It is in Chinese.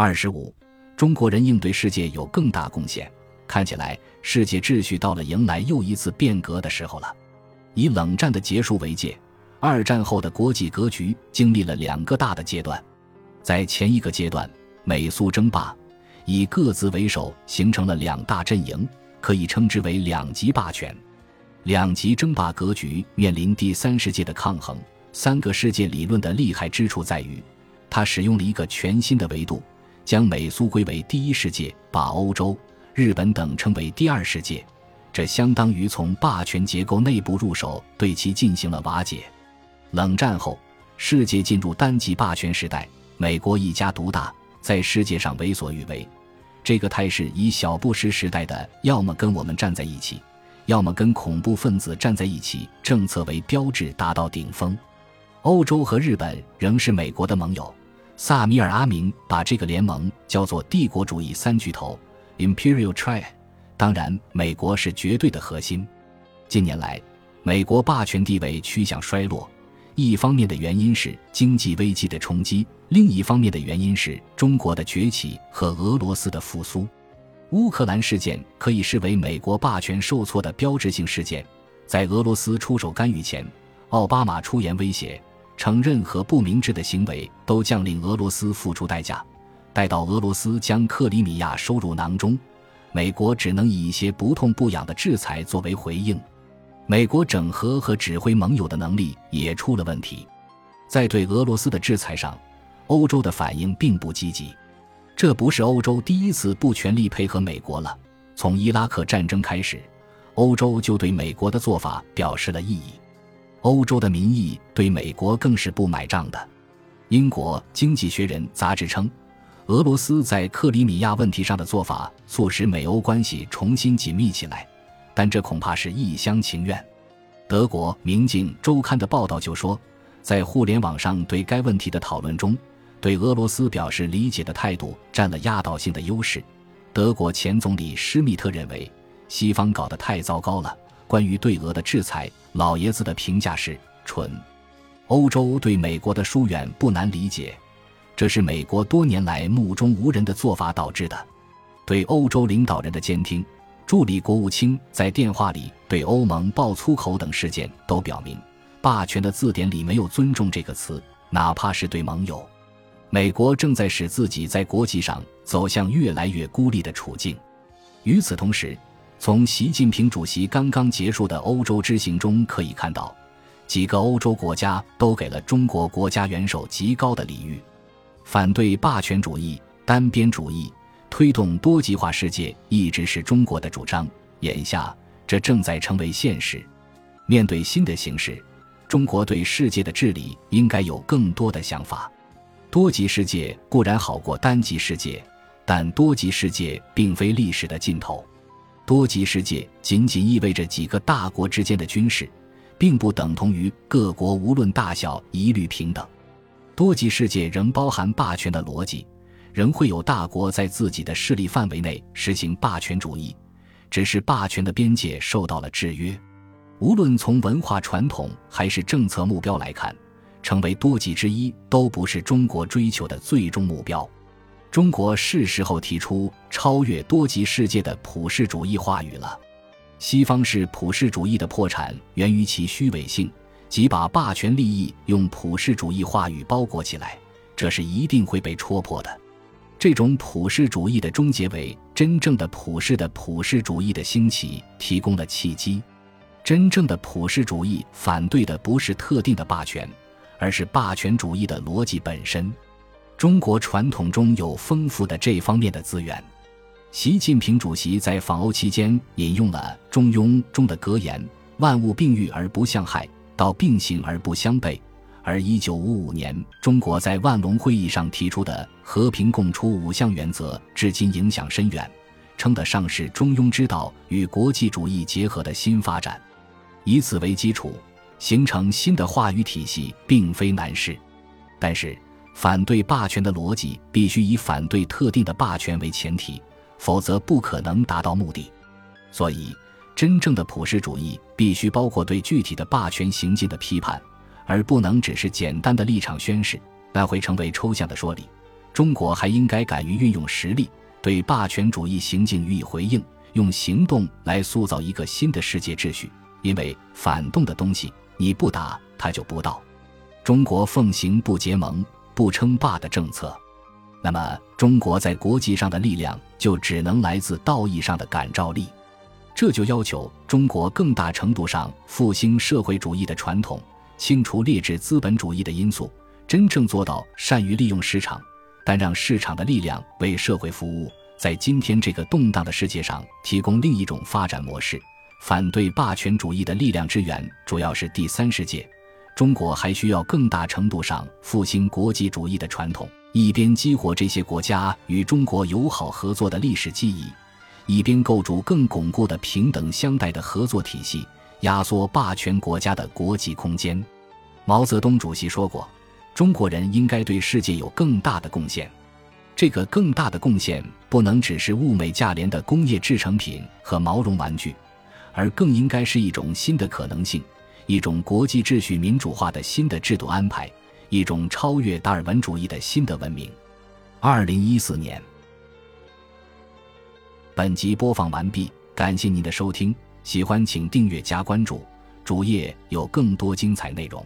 二十五，中国人应对世界有更大贡献。看起来，世界秩序到了迎来又一次变革的时候了。以冷战的结束为界，二战后的国际格局经历了两个大的阶段。在前一个阶段，美苏争霸，以各自为首，形成了两大阵营，可以称之为两极霸权。两极争霸格局面临第三世界的抗衡。三个世界理论的厉害之处在于，它使用了一个全新的维度，将美苏归为第一世界，把欧洲。日本等称为第二世界，这相当于从霸权结构内部入手，对其进行了瓦解。冷战后，世界进入单极霸权时代，美国一家独大，在世界上为所欲为。这个态势以小布什时代的“要么跟我们站在一起，要么跟恐怖分子站在一起”政策为标志达到顶峰。欧洲和日本仍是美国的盟友。萨米尔·阿明把这个联盟叫做“帝国主义三巨头”。Imperial Triad，当然，美国是绝对的核心。近年来，美国霸权地位趋向衰落，一方面的原因是经济危机的冲击，另一方面的原因是中国的崛起和俄罗斯的复苏。乌克兰事件可以视为美国霸权受挫的标志性事件。在俄罗斯出手干预前，奥巴马出言威胁，称任何不明智的行为都将令俄罗斯付出代价。待到俄罗斯将克里米亚收入囊中，美国只能以一些不痛不痒的制裁作为回应。美国整合和指挥盟友的能力也出了问题。在对俄罗斯的制裁上，欧洲的反应并不积极。这不是欧洲第一次不全力配合美国了。从伊拉克战争开始，欧洲就对美国的做法表示了异议。欧洲的民意对美国更是不买账的。英国《经济学人》杂志称。俄罗斯在克里米亚问题上的做法，促使美欧关系重新紧密起来，但这恐怕是一厢情愿。德国《明镜周刊》的报道就说，在互联网上对该问题的讨论中，对俄罗斯表示理解的态度占了压倒性的优势。德国前总理施密特认为，西方搞得太糟糕了。关于对俄的制裁，老爷子的评价是蠢。欧洲对美国的疏远不难理解。这是美国多年来目中无人的做法导致的。对欧洲领导人的监听，助理国务卿在电话里对欧盟爆粗口等事件都表明，霸权的字典里没有“尊重”这个词，哪怕是对盟友。美国正在使自己在国际上走向越来越孤立的处境。与此同时，从习近平主席刚刚结束的欧洲之行中可以看到，几个欧洲国家都给了中国国家元首极高的礼遇。反对霸权主义、单边主义，推动多极化世界，一直是中国的主张。眼下，这正在成为现实。面对新的形势，中国对世界的治理应该有更多的想法。多极世界固然好过单极世界，但多极世界并非历史的尽头。多极世界仅仅意味着几个大国之间的军事，并不等同于各国无论大小一律平等。多极世界仍包含霸权的逻辑，仍会有大国在自己的势力范围内实行霸权主义，只是霸权的边界受到了制约。无论从文化传统还是政策目标来看，成为多极之一都不是中国追求的最终目标。中国是时候提出超越多极世界的普世主义话语了。西方式普世主义的破产源于其虚伪性。即把霸权利益用普世主义话语包裹起来，这是一定会被戳破的。这种普世主义的终结为真正的普世的普世主义的兴起提供了契机。真正的普世主义反对的不是特定的霸权，而是霸权主义的逻辑本身。中国传统中有丰富的这方面的资源。习近平主席在访欧期间引用了《中庸》中的格言：“万物并育而不相害。”到并行而不相悖，而一九五五年中国在万隆会议上提出的和平共处五项原则，至今影响深远，称得上是中庸之道与国际主义结合的新发展。以此为基础，形成新的话语体系，并非难事。但是，反对霸权的逻辑必须以反对特定的霸权为前提，否则不可能达到目的。所以。真正的普世主义必须包括对具体的霸权行径的批判，而不能只是简单的立场宣示，那会成为抽象的说理。中国还应该敢于运用实力，对霸权主义行径予以回应，用行动来塑造一个新的世界秩序。因为反动的东西，你不打它就不到。中国奉行不结盟、不称霸的政策，那么中国在国际上的力量就只能来自道义上的感召力。这就要求中国更大程度上复兴社会主义的传统，清除劣质资本主义的因素，真正做到善于利用市场。但让市场的力量为社会服务，在今天这个动荡的世界上提供另一种发展模式。反对霸权主义的力量之源主要是第三世界，中国还需要更大程度上复兴国际主义的传统，一边激活这些国家与中国友好合作的历史记忆，一边构筑更巩固的平等相待的合作体系，压缩霸权国家的国际空间。毛泽东主席说过。中国人应该对世界有更大的贡献，这个更大的贡献不能只是物美价廉的工业制成品和毛绒玩具，而更应该是一种新的可能性，一种国际秩序民主化的新的制度安排，一种超越达尔文主义的新的文明。二零一四年，本集播放完毕，感谢您的收听，喜欢请订阅加关注，主页有更多精彩内容。